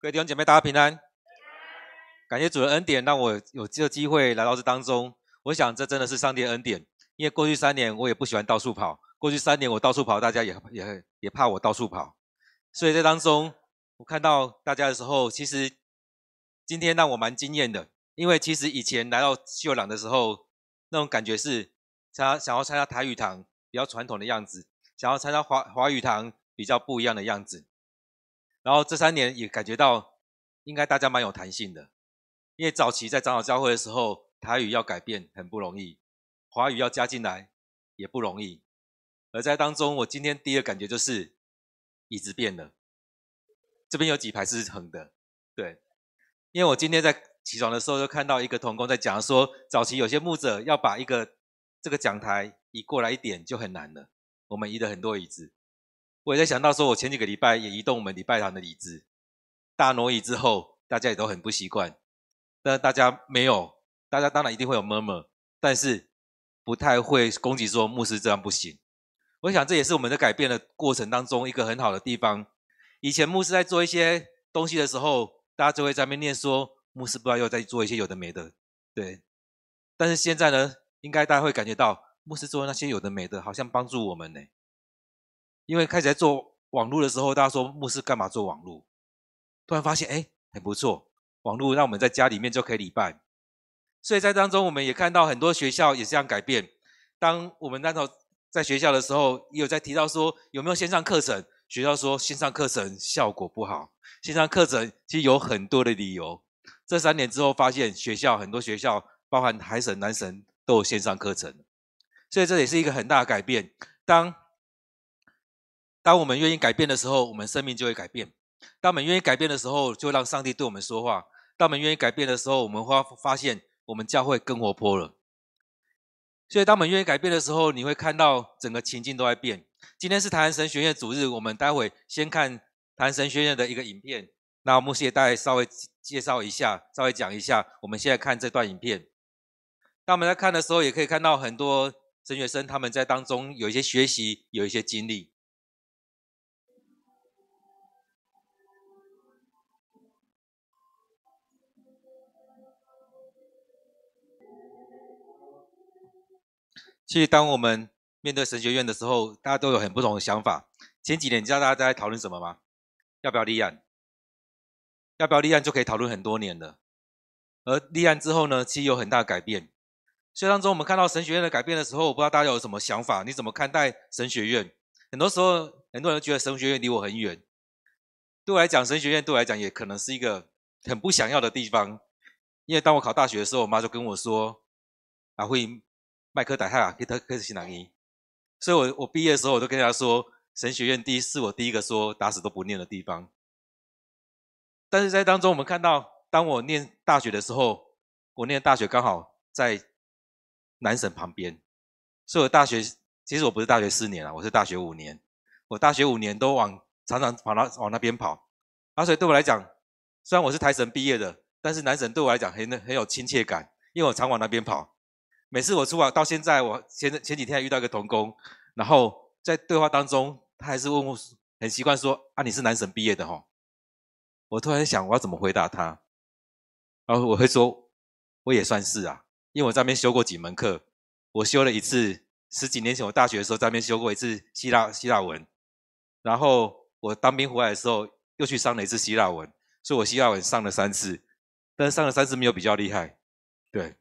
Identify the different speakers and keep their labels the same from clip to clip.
Speaker 1: 各位弟兄姐妹，大家平安。感谢主的恩典，让我有这个机会来到这当中。我想这真的是上帝的恩典，因为过去三年我也不喜欢到处跑。过去三年我到处跑，大家也也也怕我到处跑。所以在当中，我看到大家的时候，其实今天让我蛮惊艳的，因为其实以前来到秀朗的时候，那种感觉是他想要参加台语堂比较传统的样子，想要参加华华语堂比较不一样的样子。然后这三年也感觉到，应该大家蛮有弹性的，因为早期在长老教会的时候，台语要改变很不容易，华语要加进来也不容易。而在当中，我今天第一个感觉就是椅子变了，这边有几排是横的，对，因为我今天在起床的时候就看到一个童工在讲说，早期有些牧者要把一个这个讲台移过来一点就很难了，我们移了很多椅子。我也在想到说，我前几个礼拜也移动我们礼拜堂的椅子，大挪移之后，大家也都很不习惯。但大家没有，大家当然一定会有 murmur，但是不太会攻击说牧师这样不行。我想这也是我们在改变的过程当中一个很好的地方。以前牧师在做一些东西的时候，大家就会在那边念说，牧师不知道又在做一些有的没的，对。但是现在呢，应该大家会感觉到，牧师做的那些有的没的，好像帮助我们呢。因为开始在做网络的时候，大家说牧师干嘛做网络？突然发现，哎，很不错，网络让我们在家里面就可以礼拜。所以在当中，我们也看到很多学校也这样改变。当我们那时候在学校的时候，也有在提到说有没有线上课程？学校说线上课程效果不好，线上课程其实有很多的理由。这三年之后，发现学校很多学校，包含海神、南神都有线上课程，所以这也是一个很大的改变。当当我们愿意改变的时候，我们生命就会改变；当我们愿意改变的时候，就让上帝对我们说话；当我们愿意改变的时候，我们会发现我们教会更活泼了。所以，当我们愿意改变的时候，你会看到整个情境都在变。今天是台南神学院主日，我们待会先看台南神学院的一个影片。那牧师也带稍微介绍一下，稍微讲一下。我们现在看这段影片。当我们在看的时候，也可以看到很多神学生他们在当中有一些学习，有一些经历。其实，当我们面对神学院的时候，大家都有很不同的想法。前几年，你知道大家在讨论什么吗？要不要立案？要不要立案就可以讨论很多年了。而立案之后呢，其实有很大改变。所以当中，我们看到神学院的改变的时候，我不知道大家有什么想法？你怎么看待神学院？很多时候，很多人觉得神学院离我很远。对我来讲，神学院对我来讲也可能是一个很不想要的地方。因为当我考大学的时候，我妈就跟我说：“啊，会。”麦克戴哈，给他开始西南音，所以我我毕业的时候，我都跟他说，神学院第一是我第一个说打死都不念的地方。但是在当中，我们看到，当我念大学的时候，我念大学刚好在南省旁边，所以我大学其实我不是大学四年啊，我是大学五年，我大学五年都往常常跑到往那边跑，啊，所以对我来讲，虽然我是台神毕业的，但是南省对我来讲很很有亲切感，因为我常往那边跑。每次我出来到现在，我前前几天还遇到一个童工，然后在对话当中，他还是问我，很习惯说：“啊，你是南神毕业的吼？”我突然想，我要怎么回答他？然后我会说：“我也算是啊，因为我在那边修过几门课。我修了一次，十几年前我大学的时候在那边修过一次希腊希腊文，然后我当兵回来的时候又去上了一次希腊文，所以我希腊文上了三次，但是上了三次没有比较厉害，对。”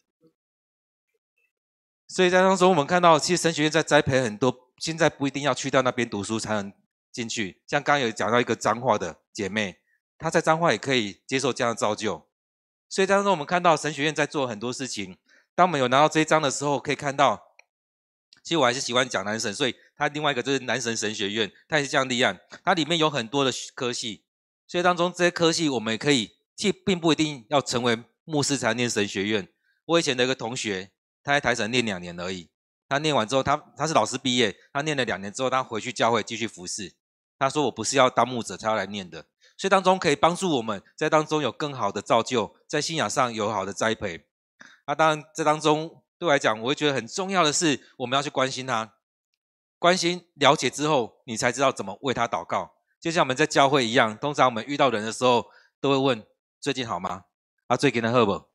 Speaker 1: 所以在当中，我们看到，其实神学院在栽培很多，现在不一定要去到那边读书才能进去。像刚刚有讲到一个彰化的姐妹，她在彰化也可以接受这样的造就。所以当中，我们看到神学院在做很多事情。当我们有拿到这一章的时候，可以看到，其实我还是喜欢讲男神，所以它另外一个就是男神神学院，它也是这样立案。它里面有很多的科系，所以当中这些科系我们也可以，其实并不一定要成为牧师才念神学院。我以前的一个同学。他在台神念两年而已，他念完之后，他他是老师毕业，他念了两年之后，他回去教会继续服侍。他说：“我不是要当牧者他要来念的，所以当中可以帮助我们在当中有更好的造就，在信仰上有好的栽培。那当然，这当中对我来讲，我会觉得很重要的是，我们要去关心他，关心了解之后，你才知道怎么为他祷告。就像我们在教会一样，通常我们遇到人的时候，都会问最近好吗？啊，最近的好不？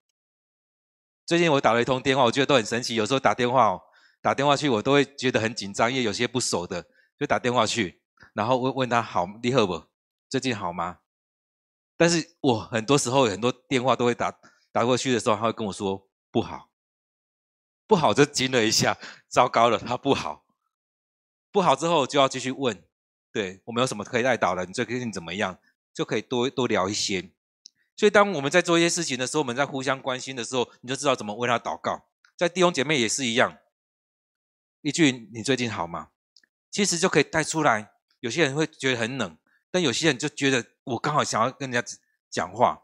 Speaker 1: 最近我打了一通电话，我觉得都很神奇。有时候打电话哦，打电话去，我都会觉得很紧张，因为有些不熟的，就打电话去，然后问问他好，你好不？最近好吗？但是我很多时候很多电话都会打打过去的时候，他会跟我说不好，不好就惊了一下，糟糕了，他不好，不好之后就要继续问，对，我们有什么可以带到的？你最近怎么样？就可以多多聊一些。所以当我们在做一些事情的时候，我们在互相关心的时候，你就知道怎么为他祷告。在弟兄姐妹也是一样，一句“你最近好吗？”其实就可以带出来。有些人会觉得很冷。但有些人就觉得我刚好想要跟人家讲话，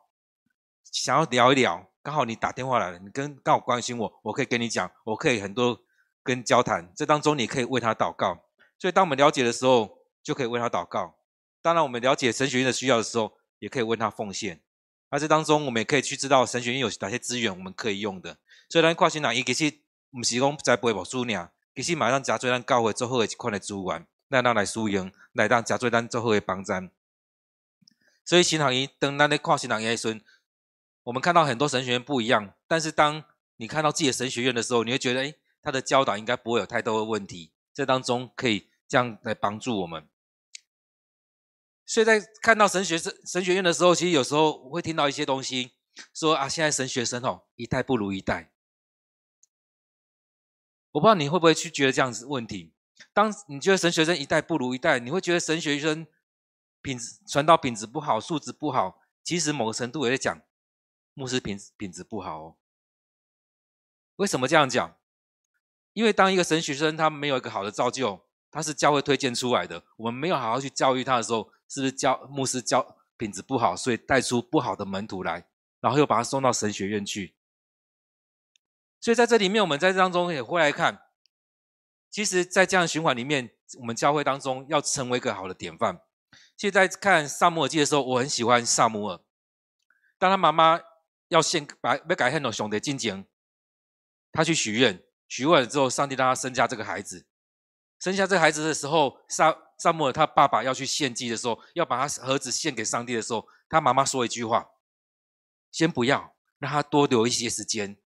Speaker 1: 想要聊一聊，刚好你打电话来了，你跟刚好关心我，我可以跟你讲，我可以很多跟交谈，这当中你可以为他祷告。所以当我们了解的时候，就可以为他祷告。当然，我们了解神学院的需要的时候，也可以为他奉献。而这当中，我们也可以去知道神学院有哪些资源我们可以用的。所以咱跨性哪一其实不是讲在背无书呢，其实马上加做咱教会最好的一款的资源。来当来输赢，来当加做咱最后的帮站。所以新行业当咱咧跨新行业的时候，我们看到很多神学院不一样，但是当你看到自己的神学院的时候，你会觉得，诶，他的教导应该不会有太多的问题。这当中可以这样来帮助我们。所以在看到神学生神学院的时候，其实有时候会听到一些东西，说啊，现在神学生哦，一代不如一代。我不知道你会不会去觉得这样子问题。当你觉得神学生一代不如一代，你会觉得神学生品质传道品质不好，素质不好。其实某个程度也在讲牧师品品质不好哦。为什么这样讲？因为当一个神学生他没有一个好的造就，他是教会推荐出来的，我们没有好好去教育他的时候，是不是教牧师教品质不好，所以带出不好的门徒来，然后又把他送到神学院去。所以在这里面，我们在这当中也会来看。其实，在这样循环里面，我们教会当中要成为一个好的典范。现，在看撒母耳记的时候，我很喜欢撒母耳。当他妈妈要献把要改献的兄弟进前，他去许愿，许愿了之后，上帝让他生下这个孩子。生下这个孩子的时候，撒撒母耳他爸爸要去献祭的时候，要把他儿子献给上帝的时候，他妈妈说一句话：“先不要，让他多留一些时间，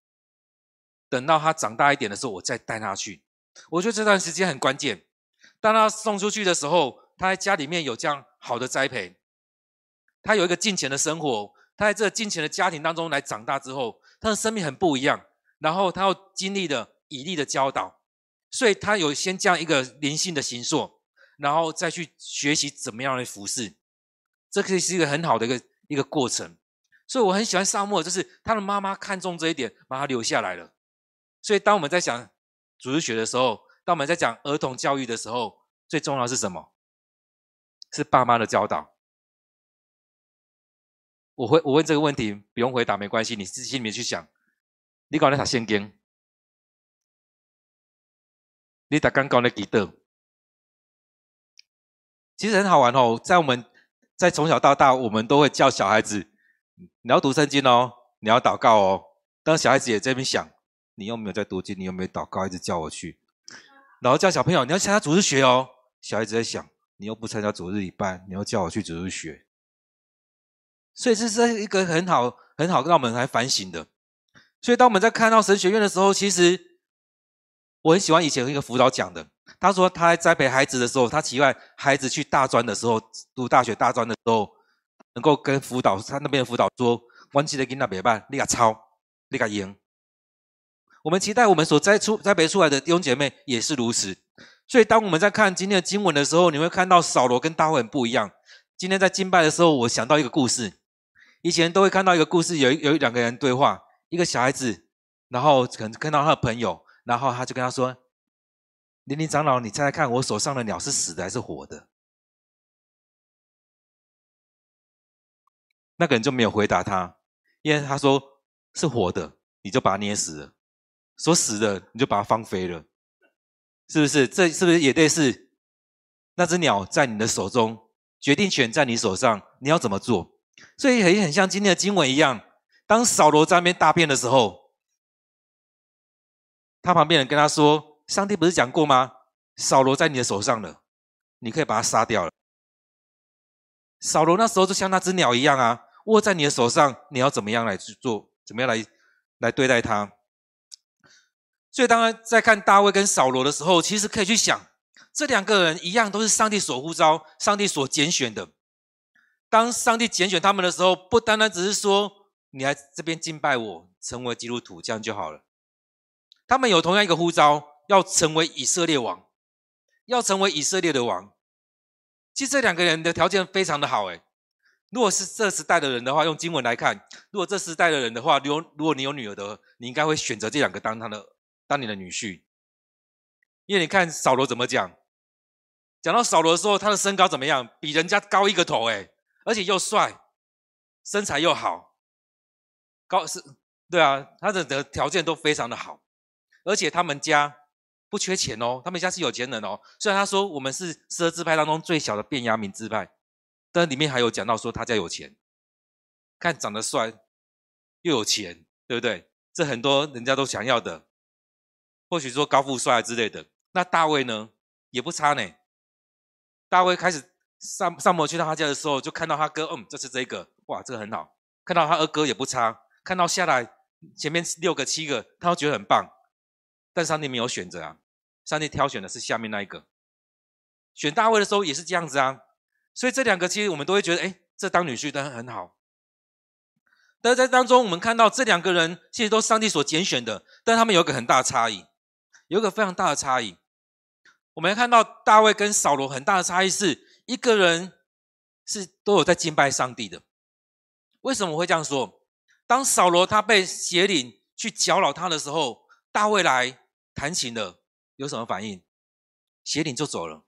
Speaker 1: 等到他长大一点的时候，我再带他去。”我觉得这段时间很关键。当他送出去的时候，他在家里面有这样好的栽培，他有一个敬虔的生活。他在这个敬虔的家庭当中来长大之后，他的生命很不一样。然后他又经历了以利的教导，所以他有先这样一个灵性的形塑，然后再去学习怎么样来服侍。这可以是一个很好的一个一个过程。所以我很喜欢撒母耳，就是他的妈妈看中这一点，把他留下来了。所以当我们在想。主日学的时候，当我们在讲儿童教育的时候，最重要的是什么？是爸妈的教导。我会我问这个问题，不用回答没关系，你自己心里面去想。你搞那啥圣经？你打刚搞那几道？其实很好玩哦，在我们在从小到大，我们都会叫小孩子，你要读圣经哦，你要祷告哦。当小孩子也在这边想。你又没有在读经，你又没有祷告，一直叫我去，然后叫小朋友，你要参加主日学哦。小孩子在想，你又不参加主日礼拜，你要叫我去主日学，所以这是一个很好、很好让我们来反省的。所以当我们在看到神学院的时候，其实我很喜欢以前一个辅导讲的，他说他在栽培孩子的时候，他期望孩子去大专的时候，读大学大专的时候，能够跟辅导他那边的辅导说：“关系的跟那别办，你个抄，你个赢。”我们期待我们所栽出栽培出来的弟兄姐妹也是如此。所以，当我们在看今天的经文的时候，你会看到扫罗跟大卫很不一样。今天在敬拜的时候，我想到一个故事。以前都会看到一个故事，有有两个人对话，一个小孩子，然后可能看到他的朋友，然后他就跟他说：“林林长老，你猜猜看，我手上的鸟是死的还是活的？”那个人就没有回答他，因为他说是活的，你就把它捏死了。说死的，你就把它放飞了，是不是？这是不是也对？是那只鸟在你的手中，决定权在你手上，你要怎么做？所以很很像今天的经文一样，当扫罗在那边大便的时候，他旁边人跟他说：“上帝不是讲过吗？扫罗在你的手上了，你可以把他杀掉了。”扫罗那时候就像那只鸟一样啊，握在你的手上，你要怎么样来去做？怎么样来来对待他？所以，当然在看大卫跟扫罗的时候，其实可以去想，这两个人一样都是上帝所呼召、上帝所拣选的。当上帝拣选他们的时候，不单单只是说你来这边敬拜我，成为基督徒这样就好了。他们有同样一个呼召，要成为以色列王，要成为以色列的王。其实这两个人的条件非常的好，诶如果是这时代的人的话，用经文来看；如果这时代的人的话，如如果你有女儿的，你应该会选择这两个当他的当你的女婿。因为你看扫罗怎么讲，讲到扫罗的时候，他的身高怎么样？比人家高一个头，诶而且又帅，身材又好，高是，对啊，他的的条件都非常的好，而且他们家不缺钱哦，他们家是有钱人哦。虽然他说我们是十二支派当中最小的变压民支派。但里面还有讲到说他家有钱，看长得帅又有钱，对不对？这很多人家都想要的，或许说高富帅之类的。那大卫呢，也不差呢。大卫开始上撒母耳去到他家的时候，就看到他哥，嗯，这是这个，哇，这个很好。看到他二哥也不差，看到下来前面六个七个，他都觉得很棒。但上帝没有选择啊，上帝挑选的是下面那一个。选大卫的时候也是这样子啊。所以这两个其实我们都会觉得，哎，这当女婿的很好。但是在当中，我们看到这两个人其实都是上帝所拣选的，但他们有一个很大的差异，有一个非常大的差异。我们看到大卫跟扫罗很大的差异是，一个人是都有在敬拜上帝的。为什么会这样说？当扫罗他被邪灵去搅扰他的时候，大卫来弹琴了，有什么反应？邪灵就走了。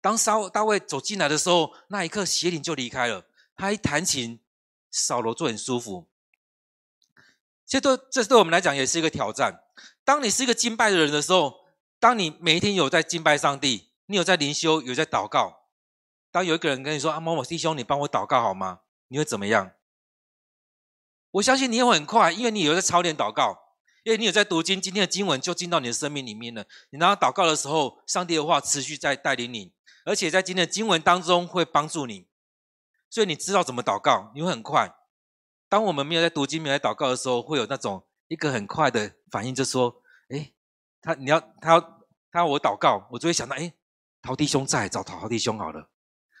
Speaker 1: 当扫大卫走进来的时候，那一刻邪灵就离开了。他一弹琴，扫罗就很舒服。这对这对我们来讲也是一个挑战。当你是一个敬拜的人的时候，当你每一天有在敬拜上帝，你有在灵修，有在祷告。当有一个人跟你说：“啊，某某弟兄，你帮我祷告好吗？”你会怎么样？我相信你也会很快，因为你有在操练祷告。因为你有在读经，今天的经文就进到你的生命里面了。你当祷告的时候，上帝的话持续在带领你。而且在今天的经文当中会帮助你，所以你知道怎么祷告，你会很快。当我们没有在读经、没有在祷告的时候，会有那种一个很快的反应，就说：“诶，他你要他要他要我祷告，我就会想到：诶，陶弟兄在，找陶弟兄好了。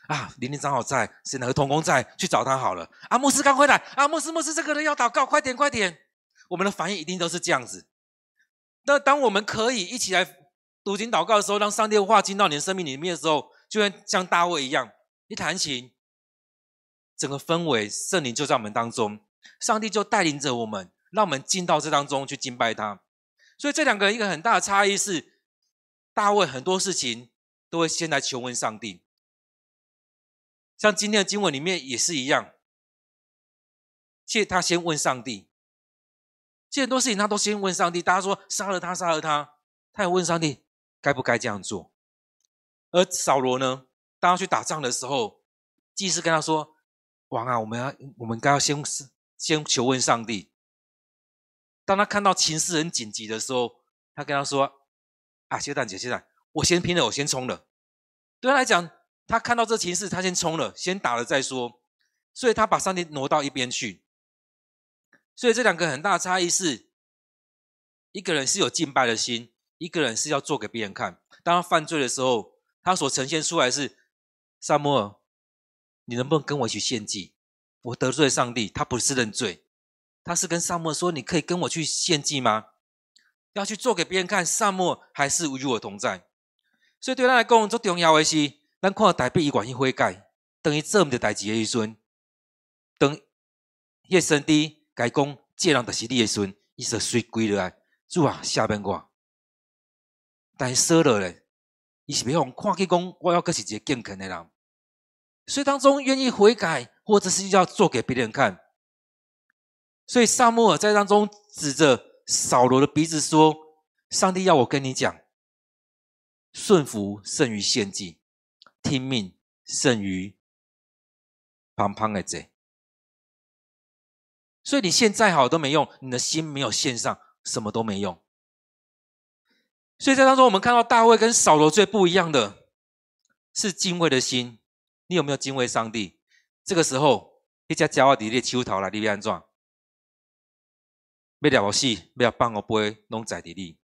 Speaker 1: 啊，林林长老在，是哪个同工在，去找他好了。啊，牧师刚回来，啊，牧师牧师，这个人要祷告，快点快点。我们的反应一定都是这样子。那当我们可以一起来。读经祷告的时候，让上帝的话进到你的生命里面的时候，就会像大卫一样，一弹琴，整个氛围圣灵就在我们当中，上帝就带领着我们，让我们进到这当中去敬拜他。所以这两个一个很大的差异是，大卫很多事情都会先来求问上帝，像今天的经文里面也是一样，其实他先问上帝，其实很多事情他都先问上帝。大家说杀了他，杀了他，他也问上帝。该不该这样做？而扫罗呢？当他去打仗的时候，祭司跟他说：“王啊，我们要，我们该要先先求问上帝。”当他看到情势很紧急的时候，他跟他说：“啊，谢旦姐，谢旦，我先拼了，我先冲了。”对他来讲，他看到这情势，他先冲了，先打了再说。所以他把上帝挪到一边去。所以这两个很大的差异是，一个人是有敬拜的心。一个人是要做给别人看。当他犯罪的时候，他所呈现出来是撒母耳，你能不能跟我一起献祭？我得罪上帝，他不是认罪，他是跟撒母耳说：“你可以跟我去献祭吗？”要去做给别人看，撒母耳还是与我同在。所以对他来讲，最重要的是，咱看到代表伊愿意悔改，等于这么的代志的时阵，等夜深低改讲，这人就是你的孙，伊说水归落来，主啊，下边我。但说了嘞，伊是要看起讲，我要搁是一个敬虔的人，所以当中愿意悔改，或者是要做给别人看。所以撒母耳在当中指着扫罗的鼻子说：“上帝要我跟你讲，顺服胜于献祭，听命胜于旁旁的贼。所以你献再好都没用，你的心没有线上，什么都没用。”所以在当中，我们看到大卫跟扫罗最不一样的是敬畏的心。你有没有敬畏上帝？这个时候，一只鸟仔伫你手头来，你要安怎？要掠我死，要放我背，拢在伫你。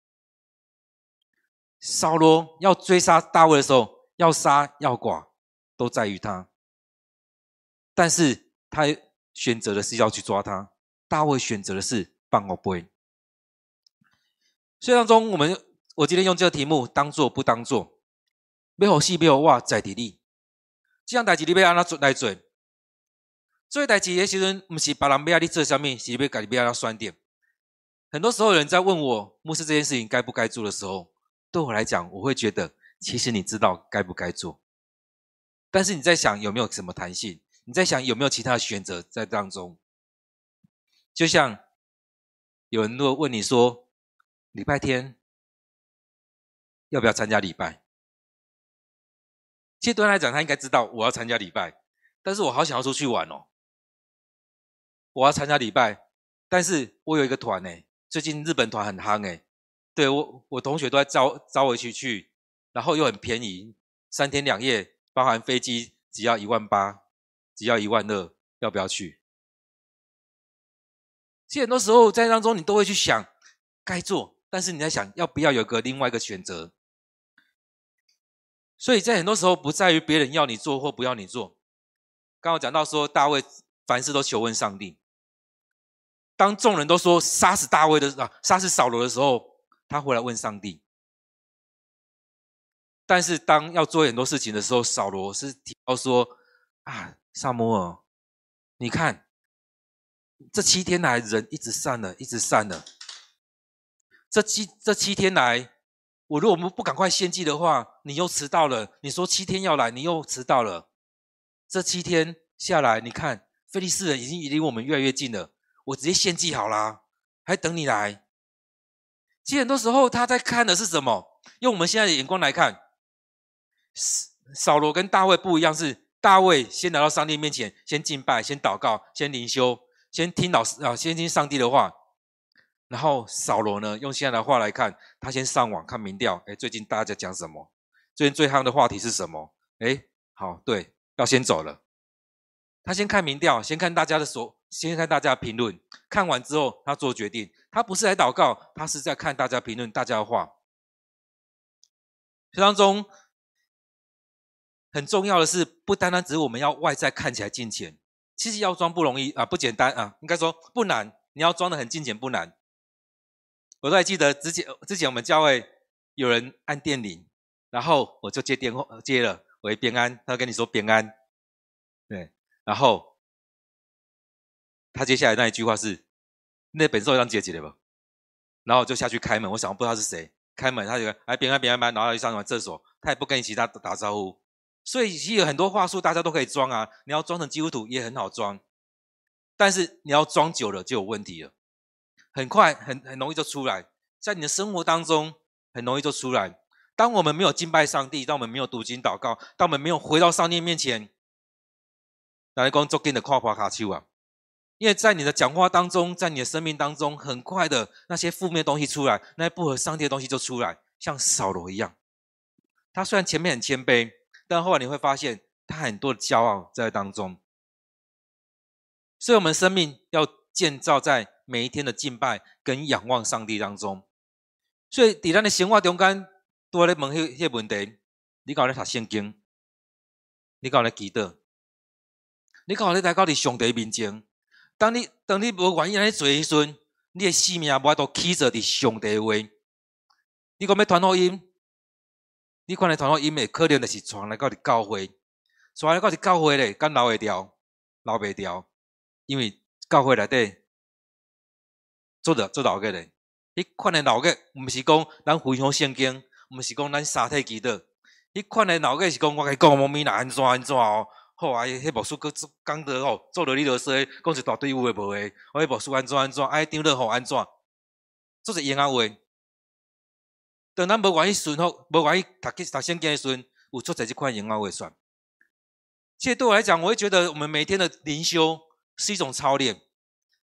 Speaker 1: 扫罗要追杀大卫的时候，要杀要剐，都在于他。但是他选择的是？要去抓他，大卫选择的是放我飞。所以当中，我们我今天用这个题目当做不当做，没有戏，没有哇，在伫你。这样代志你要安怎做来做？做代志的时阵，不是别人要你做什么，是要家己要安怎选点。很多时候，有人在问我牧师这件事情该不该做的时候，对我来讲，我会觉得其实你知道该不该做，但是你在想有没有什么弹性？你在想有没有其他的选择在当中？就像有人如果问你说，礼拜天要不要参加礼拜？其实对他来讲，他应该知道我要参加礼拜，但是我好想要出去玩哦。我要参加礼拜，但是我有一个团呢。最近日本团很夯诶，对，我我同学都在招招我一起去，然后又很便宜，三天两夜，包含飞机只要一万八，只要一万二，要不要去？其实很多时候在当中你都会去想该做，但是你在想要不要有个另外一个选择。所以在很多时候不在于别人要你做或不要你做。刚刚讲到说大卫凡事都求问上帝。当众人都说杀死大卫的啊，杀死扫罗的时候，他回来问上帝。但是当要做很多事情的时候，扫罗是提到说啊，撒母耳，你看这七天来人一直散了，一直散了。这七这七天来，我如果我们不赶快献祭的话，你又迟到了。你说七天要来，你又迟到了。这七天下来，你看非利士人已经离我们越来越近了。我直接献祭好啦，还等你来。其实很多时候他在看的是什么？用我们现在的眼光来看，扫罗跟大卫不一样，是大卫先来到上帝面前，先敬拜，先祷告，先灵修，先听老师啊，先听上帝的话。然后扫罗呢，用现在的话来看，他先上网看民调，哎，最近大家在讲什么？最近最夯的话题是什么？哎，好，对，要先走了。他先看民调，先看大家的所。先看大家评论，看完之后他做决定。他不是来祷告，他是在看大家评论、大家的话。这当中很重要的是，不单单只是我们要外在看起来敬虔，其实要装不容易啊，不简单啊，应该说不难。你要装的很精简不难。我都还记得之前，之前我们教会有人按电铃，然后我就接电话接了，喂，平安，他跟你说平安，对，然后。他接下来那一句话是：“那本书让姐姐的吧。”然后就下去开门，我想不知道是谁开门，他就哎别安别安别，然后去上完厕所，他也不跟其他打招呼。所以其实有很多话术大家都可以装啊，你要装成基督徒也很好装，但是你要装久了就有问题了，很快很很容易就出来，在你的生活当中很容易就出来。当我们没有敬拜上帝，当我们没有读经祷告，当我们没有回到上帝面前，来讲做紧的夸夸卡丘啊。因为在你的讲话当中，在你的生命当中，很快的那些负面的东西出来，那些不合上帝的东西就出来，像扫罗一样。他虽然前面很谦卑，但后来你会发现他很多的骄傲在当中。所以，我们生命要建造在每一天的敬拜跟仰望上帝当中。所以，在咱的生活中间，都在问那些问题：你搞在读圣经？你搞在祈祷？你搞在来到你上帝面前？当你当你无愿意安尼做的时阵，你的性命无法度起着伫上帝的话。你讲要传福音，你看来传福音的可能就是传来到你教会，传来到你教会咧，敢留会掉，留袂掉，因为教会内底做着做老个咧，你看的老个，毋是讲咱非常圣经，毋是讲咱三体基督，你看的老个是讲我甲伊讲，莫咪若安怎安怎哦。好啊，迄牧师阁讲得哦，做着你着说，讲一大堆有诶无诶，我迄牧师安怎安怎，哎，张乐吼安怎，做者言啊话。当咱无愿意顺服，无愿意读去读圣经诶时阵，有出在这款言啊话算。其实对我来讲，我会觉得我们每天的灵修是一种操练，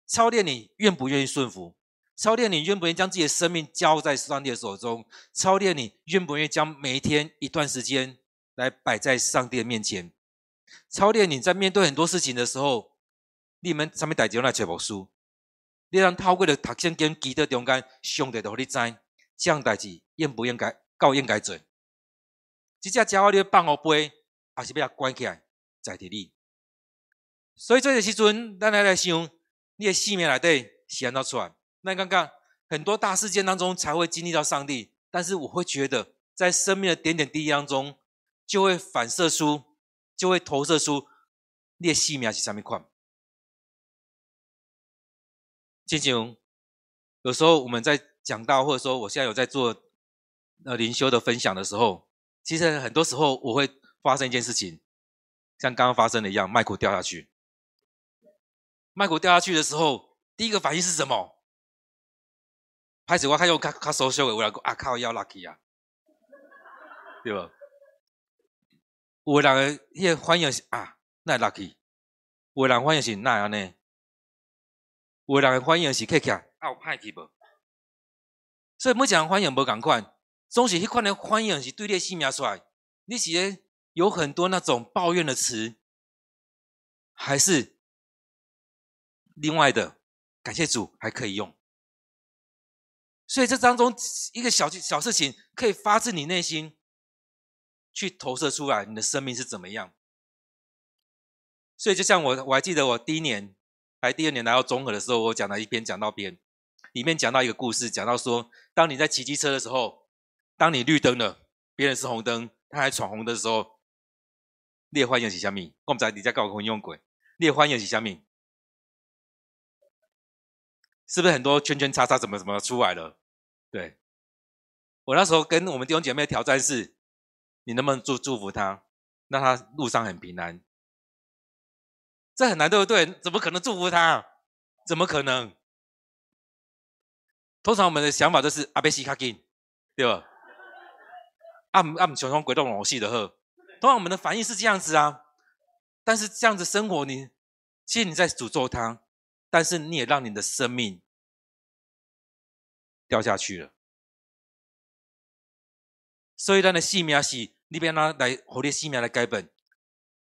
Speaker 1: 操练你愿不愿意顺服，操练你愿不愿意将自己的生命交在上帝的手中，操练你愿不愿意将每一天一段时间来摆在上帝的面前。操练你在面对很多事情的时候，你们上面代志用来揣无书，你让透过了读圣经，记得中间，上帝都互你知，这样代志应不应该，够应该做。这只鸟仔你放后背，还是要关起来，在地里。所以这个时阵，咱来来想，你的生命内底是安怎出来？那刚刚很多大事件当中才会经历到上帝，但是我会觉得，在生命的点点滴滴当中，就会反射出，就会投射出你的生命是什么款。静静，有时候我们在讲到，或者说我现在有在做呃灵修的分享的时候，其实很多时候我会发生一件事情，像刚刚发生的一样，麦克掉下去。麦克掉下去的时候，第一个反应是什么？开始我还用卡卡手修的，我来啊靠，要 lucky 啊，对吧？有的人伊个反应是啊，那 lucky；有的人反应是那样呢？有的人反应是客气啊，有派去无？所以每一个人反应无共款，总是迄款的反应是对你的生命出来。你是有很多那种抱怨的词，还是另外的感谢主还可以用？所以这当中一个小小事情，可以发自你内心去投射出来，你的生命是怎么样？所以就像我我还记得我第一年。来第二年来到中和的时候，我讲了一篇讲到篇，里面讲到一个故事，讲到说，当你在骑机车的时候，当你绿灯了，别人是红灯，他还闯红灯的时候，你的反应是什么？我们在底下搞混用鬼，你的反应是什么？是不是很多圈圈叉叉怎么怎么出来了？对，我那时候跟我们弟兄姐妹的挑战是，你能不能祝祝福他，让他路上很平安？这很难，对不对？怎么可能祝福他？怎么可能？通常我们的想法都是阿贝西卡金，对吧？暗暗熊熊鬼动龙戏的呵。通常我们的反应是这样子啊。但是这样子生活你，其实你在诅咒他，但是你也让你的生命掉下去了。所以，咱的性命是，你别拿来活的性命来改本。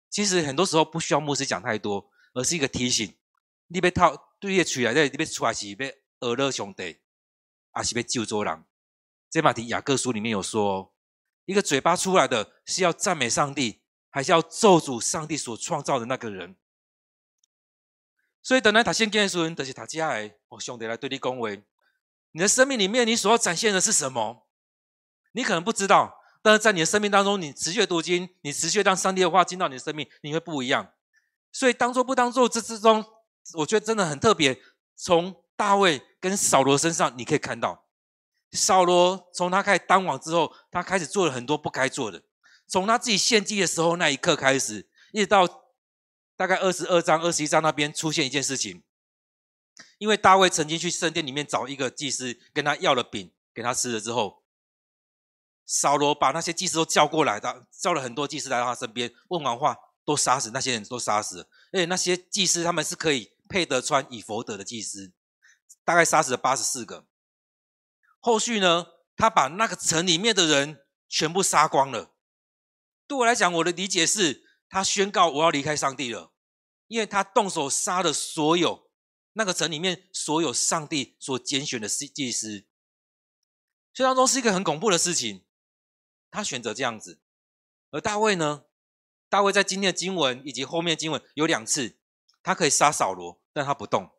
Speaker 1: 其实很多时候不需要牧师讲太多，而是一个提醒。你被套对列出来，你被出来是被讹了兄弟，阿是被救助人？这马提雅各书里面有说，一个嘴巴出来的是要赞美上帝，还是要咒诅上帝所创造的那个人？所以等来他先跟说，就是他家的哦兄弟来对你恭维。你的生命里面，你所要展现的是什么？你可能不知道。但是在你的生命当中，你持续读经，你持续让上帝的话进到你的生命，你会不一样。所以当做不当做这之中，我觉得真的很特别。从大卫跟扫罗身上，你可以看到，扫罗从他开始当王之后，他开始做了很多不该做的。从他自己献祭的时候那一刻开始，一直到大概二十二章、二十一章那边出现一件事情，因为大卫曾经去圣殿里面找一个祭司，跟他要了饼给他吃了之后。扫罗把那些祭司都叫过来的，叫了很多祭司来到他身边，问完话都杀死，那些人都杀死了。而且那些祭司他们是可以配得穿以弗得的祭司，大概杀死了八十四个。后续呢，他把那个城里面的人全部杀光了。对我来讲，我的理解是他宣告我要离开上帝了，因为他动手杀了所有那个城里面所有上帝所拣选的祭司。这当中是一个很恐怖的事情。他选择这样子，而大卫呢？大卫在今天的经文以及后面的经文有两次，他可以杀扫罗，但他不动，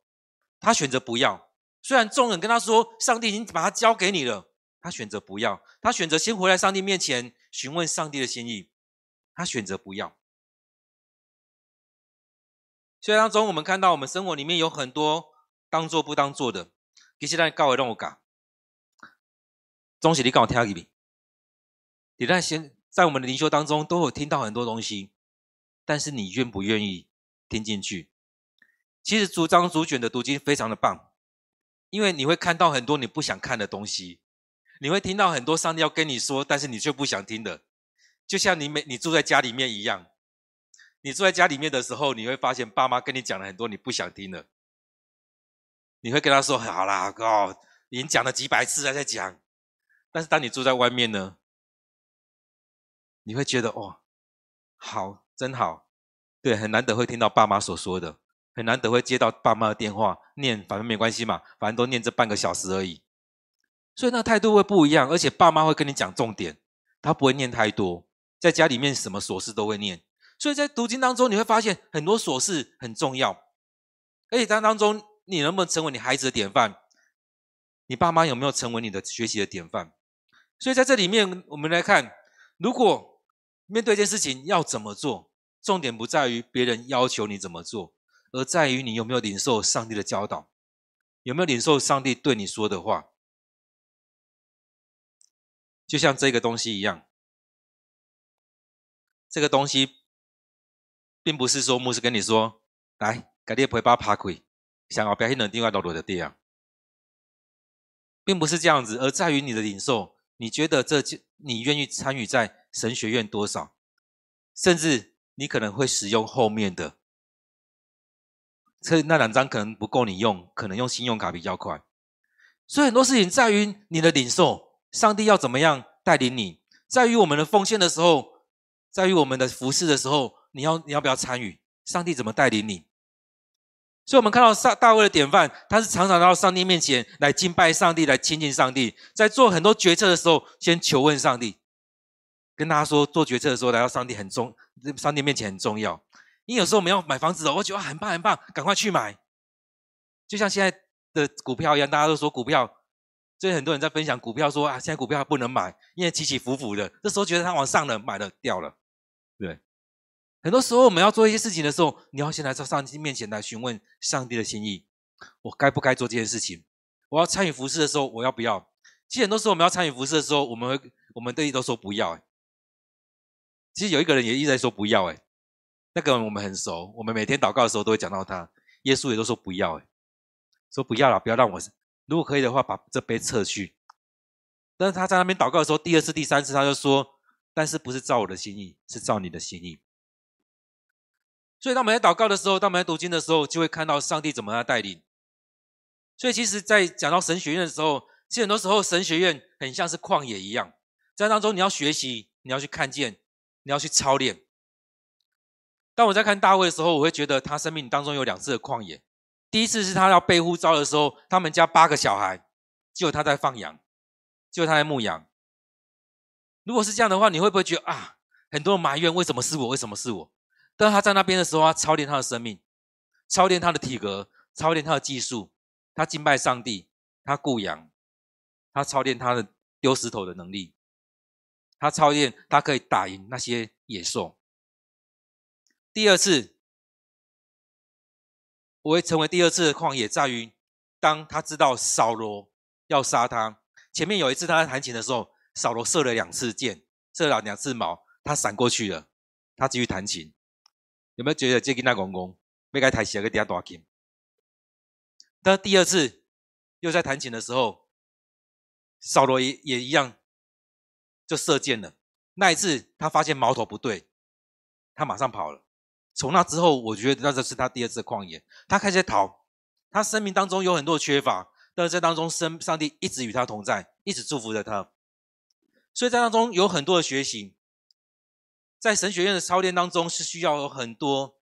Speaker 1: 他选择不要。虽然众人跟他说，上帝已经把他交给你了，他选择不要。他选择先回来上帝面前询问上帝的心意，他选择不要。所以当中我们看到，我们生活里面有很多当做不当做的，其实咱教会让我讲，总是你跟我听一遍。你在先在我们的灵修当中都有听到很多东西，但是你愿不愿意听进去？其实逐章逐卷的读经非常的棒，因为你会看到很多你不想看的东西，你会听到很多上帝要跟你说，但是你却不想听的。就像你每你住在家里面一样，你住在家里面的时候，你会发现爸妈跟你讲了很多你不想听的，你会跟他说：“好啦，哥，已经讲了几百次了，在讲。”但是当你住在外面呢？你会觉得哦，好，真好，对，很难得会听到爸妈所说的，很难得会接到爸妈的电话，念反正没关系嘛，反正都念这半个小时而已。所以那态度会不一样，而且爸妈会跟你讲重点，他不会念太多，在家里面什么琐事都会念。所以在读经当中，你会发现很多琐事很重要，而且当当中，你能不能成为你孩子的典范？你爸妈有没有成为你的学习的典范？所以在这里面，我们来看，如果面对一件事情要怎么做，重点不在于别人要求你怎么做。而在于你有没有领受上帝的教导，有没有领受上帝对你说的话？就像这个东西一样，这个东西并不是说牧师跟你说，来，改天陪爸爬鬼，想要表现能另外落落的地方，并不是这样子，而在于你的领受，你觉得这你愿意参与在神学院多少，甚至你可能会使用后面的。所以那两张可能不够你用，可能用信用卡比较快。所以很多事情在于你的领受，上帝要怎么样带领你，在于我们的奉献的时候，在于我们的服侍的时候，你要你要不要参与？上帝怎么带领你？所以我们看到上大卫的典范，他是常常到上帝面前来敬拜上帝，来亲近上帝，在做很多决策的时候，先求问上帝，跟大家说，做决策的时候来到上帝很重，上帝面前很重要。因为有时候我们要买房子哦，我觉得很棒很棒，赶快去买。就像现在的股票一样，大家都说股票，所以很多人在分享股票说啊，现在股票不能买，因为起起伏伏的。这时候觉得它往上了，买了掉了，对。很多时候我们要做一些事情的时候，你要先来到上帝面前来询问上帝的心意，我该不该做这件事情？我要参与服事的时候，我要不要？其实很多时候我们要参与服事的时候，我们会我们对都说不要。其实有一个人也一直在说不要，哎。那个我们很熟，我们每天祷告的时候都会讲到他。耶稣也都说不要，诶，说不要了，不要让我。如果可以的话，把这杯撤去。但是他在那边祷告的时候，第二次、第三次，他就说：“但是不是照我的心意，是照你的心意。”所以当我们在祷告的时候，当我们在读经的时候，就会看到上帝怎么样带领。所以其实，在讲到神学院的时候，其实很多时候神学院很像是旷野一样，在当中你要学习，你要去看见，你要去操练。当我在看大卫的时候，我会觉得他生命当中有两次的旷野。第一次是他要被呼召的时候，他们家八个小孩，只有他在放羊，只有他在牧羊。如果是这样的话，你会不会觉得啊，很多人埋怨为什么是我，为什么是我？但他在那边的时候，他操练他的生命，操练他的体格，操练他的技术，他敬拜上帝，他顾羊，他操练他的丢石头的能力，他操练他可以打赢那些野兽。第二次，我会成为第二次的旷野，在于当他知道扫罗要杀他。前面有一次他在弹琴的时候，扫罗射了两次箭，射了两次矛，他闪过去了，他继续弹琴。有没有觉得这个那公公没该弹琴，个底下大琴？但第二次又在弹琴的时候，扫罗也也一样，就射箭了。那一次他发现矛头不对，他马上跑了。从那之后，我觉得那这是他第二次旷野。他开始逃，他生命当中有很多缺乏，但是在当中，生上帝一直与他同在，一直祝福着他。所以在当中有很多的学习，在神学院的操练当中是需要有很多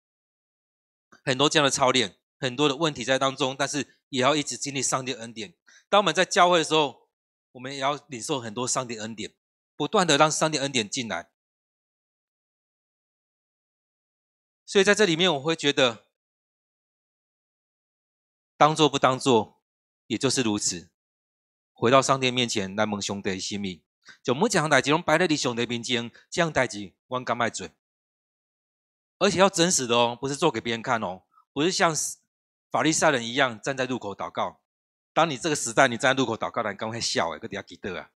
Speaker 1: 很多这样的操练，很多的问题在当中，但是也要一直经历上帝恩典。当我们在教会的时候，我们也要领受很多上帝恩典，不断的让上帝恩典进来。所以在这里面，我会觉得，当做不当做，也就是如此。回到上帝面前来蒙上帝的心意，就每一项代志拢摆在你上帝面前，这样代志我敢爱做，而且要真实的哦，不是做给别人看哦，不是像法利赛人一样站在路口祷告。当你这个时代，你站在路口祷告，人刚会笑诶，个底下记得啊。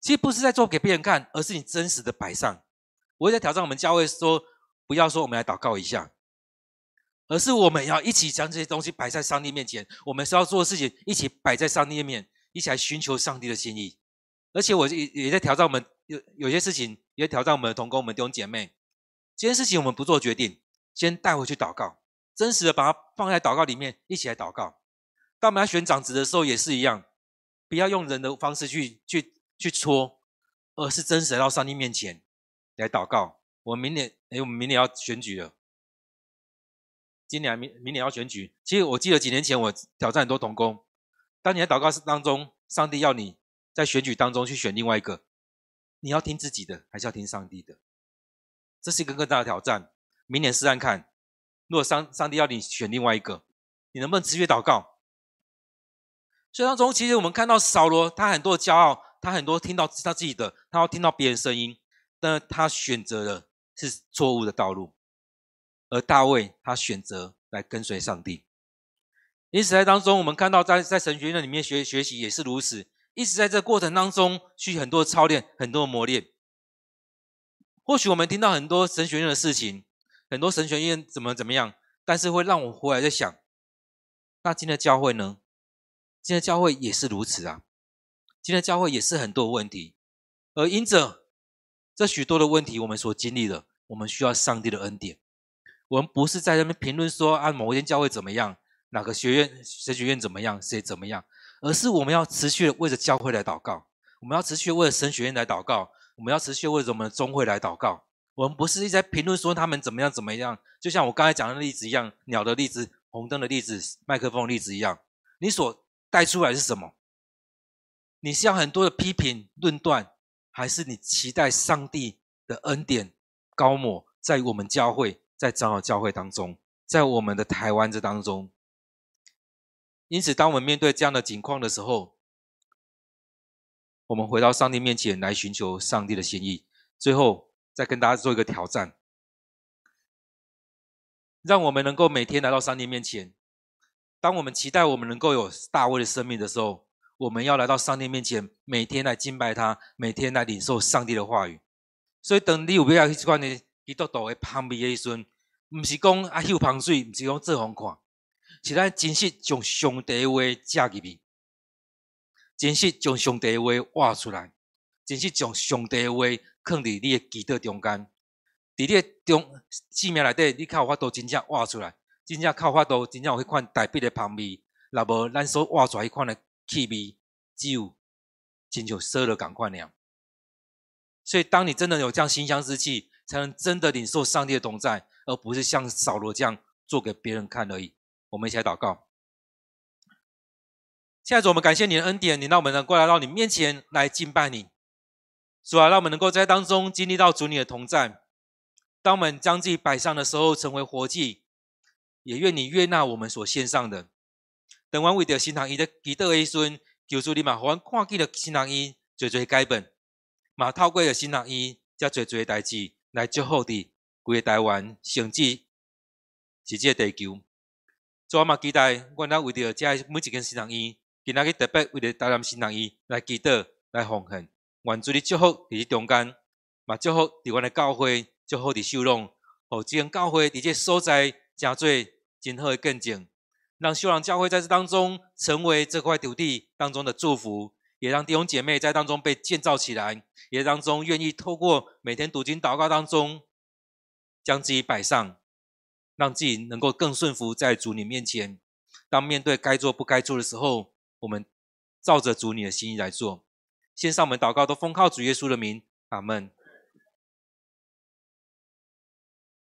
Speaker 1: 其实不是在做给别人看，而是你真实的摆上。我也在挑战我们教会说。不要说我们来祷告一下，而是我们要一起将这些东西摆在上帝面前。我们是要做的事情，一起摆在上帝面，一起来寻求上帝的心意。而且我也也在挑战我们，有有些事情也挑战我们的同工、我们弟兄姐妹。这件事情我们不做决定，先带回去祷告，真实的把它放在祷告里面，一起来祷告。当我们要选长子的时候也是一样，不要用人的方式去去去戳，而是真实来到上帝面前来祷告。我们明年，哎，我们明年要选举了。今年明明年要选举，其实我记得几年前我挑战很多同工，当你在祷告当中，上帝要你在选举当中去选另外一个，你要听自己的，还是要听上帝的？这是一个更大的挑战。明年试试看，如果上上帝要你选另外一个，你能不能持续祷告？所以当中，其实我们看到扫罗，他很多的骄傲，他很多听到他自己的，他要听到别人声音，但他选择了是错误的道路。而大卫，他选择来跟随上帝。因此，在当中，我们看到在在神学院里面学学习也是如此。一直在这过程当中，去很多操练，很多磨练。或许我们听到很多神学院的事情，很多神学院怎么怎么样，但是会让我回来在想，那今天的教会呢？今天的教会也是如此啊。今天的教会也是很多问题，而因着这许多的问题，我们所经历的，我们需要上帝的恩典。我们不是在那边评论说啊，某一间教会怎么样，哪个学院神学院怎么样，谁怎么样，而是我们要持续的为着教会来祷告，我们要持续的为了神学院来祷告。我们要持续为着我们的宗会来祷告。我们不是一直在评论说他们怎么样怎么样，就像我刚才讲的例子一样，鸟的例子、红灯的例子、麦克风的例子一样。你所带出来是什么？你是要很多的批评论断，还是你期待上帝的恩典高抹在我们教会、在长老教会当中，在我们的台湾这当中？因此，当我们面对这样的境况的时候，我们回到上帝面前来寻求上帝的心意，最后再跟大家做一个挑战，让我们能够每天来到上帝面前。当我们期待我们能够有大卫的生命的时候，我们要来到上帝面前，每天来敬拜他，每天来领受上帝的话语。所以，等你有必要去关的基督徒的旁边的时阵，不是讲啊秀香水，不是讲做红看，是咱真实将上帝的话加入去。真实将上帝的话挖出来，真实将上帝的话放伫你的基督中间，伫你的中生命内底，你靠法度真正挖出来，真正靠法度真正有迄款特别的香味，若无咱所挖出来迄款的气味，只有亲像烧了共款那样。所以，当你真的有这样馨香之气，才能真的领受上帝的同在，而不是像扫罗这样做给别人看而已。我们一起来祷告。现在主，我们感谢你的恩典，你让我们能够来到你面前来敬拜你。主啊，让我们能够在当中经历到主你的同在。当我们将自己摆上的时候，成为活祭，也愿你悦纳我们所献上的。等阮为着新堂一的基督的孙，求主你嘛，互阮看见了新堂一最最改变，嘛透过了新堂一，将最最的代志来祝福的归台湾，甚至是这个地球。主啊，嘛期待我那为着这每一间新堂一。今仔日特别为着台南新郎医来祈祷、来奉献，愿主你祝福伫中间，嘛祝福伫阮诶教会，祝福伫秀朗，互即间教会伫这所在真做真好诶见证，让秀朗教会在这当中成为这块土地当中的祝福，也让弟兄姐妹在当中被建造起来，也当中愿意透过每天读经祷告当中，将自己摆上，让自己能够更顺服在主你面前，当面对该做不该做的时候。我们照着主你的心意来做，先上门祷告，都奉靠主耶稣的名，阿门。